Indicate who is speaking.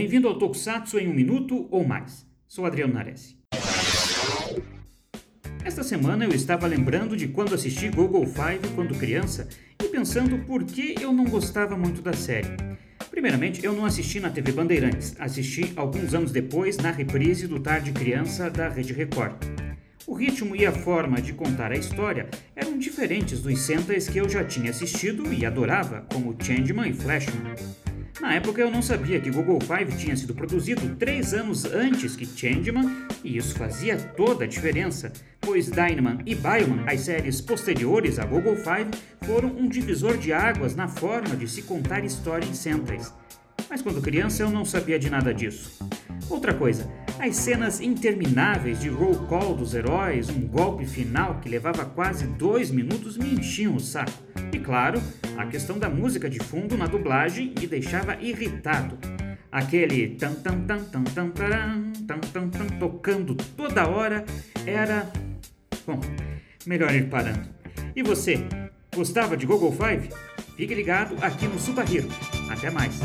Speaker 1: Bem-vindo ao Tokusatsu em um minuto ou mais. Sou Adriano Nares. Esta semana eu estava lembrando de quando assisti Google Five quando criança e pensando por que eu não gostava muito da série. Primeiramente, eu não assisti na TV Bandeirantes, assisti alguns anos depois na reprise do Tarde Criança da Rede Record. O ritmo e a forma de contar a história eram diferentes dos Sentais que eu já tinha assistido e adorava, como Changeman e Flashman. Na época eu não sabia que Google Five tinha sido produzido três anos antes que Changeman, e isso fazia toda a diferença, pois Dynaman e Bioman, as séries posteriores a Google Five, foram um divisor de águas na forma de se contar história em Sentais. Mas quando criança eu não sabia de nada disso. Outra coisa, as cenas intermináveis de roll call dos heróis, um golpe final que levava quase dois minutos me enchiam o saco. E claro, a questão da música de fundo na dublagem me deixava irritado. Aquele tan tan tan tan tan taran, tan tan tan tocando toda hora era. Bom, melhor ir parando. E você, gostava de Google Five? Fique ligado aqui no Super Hero. Até mais!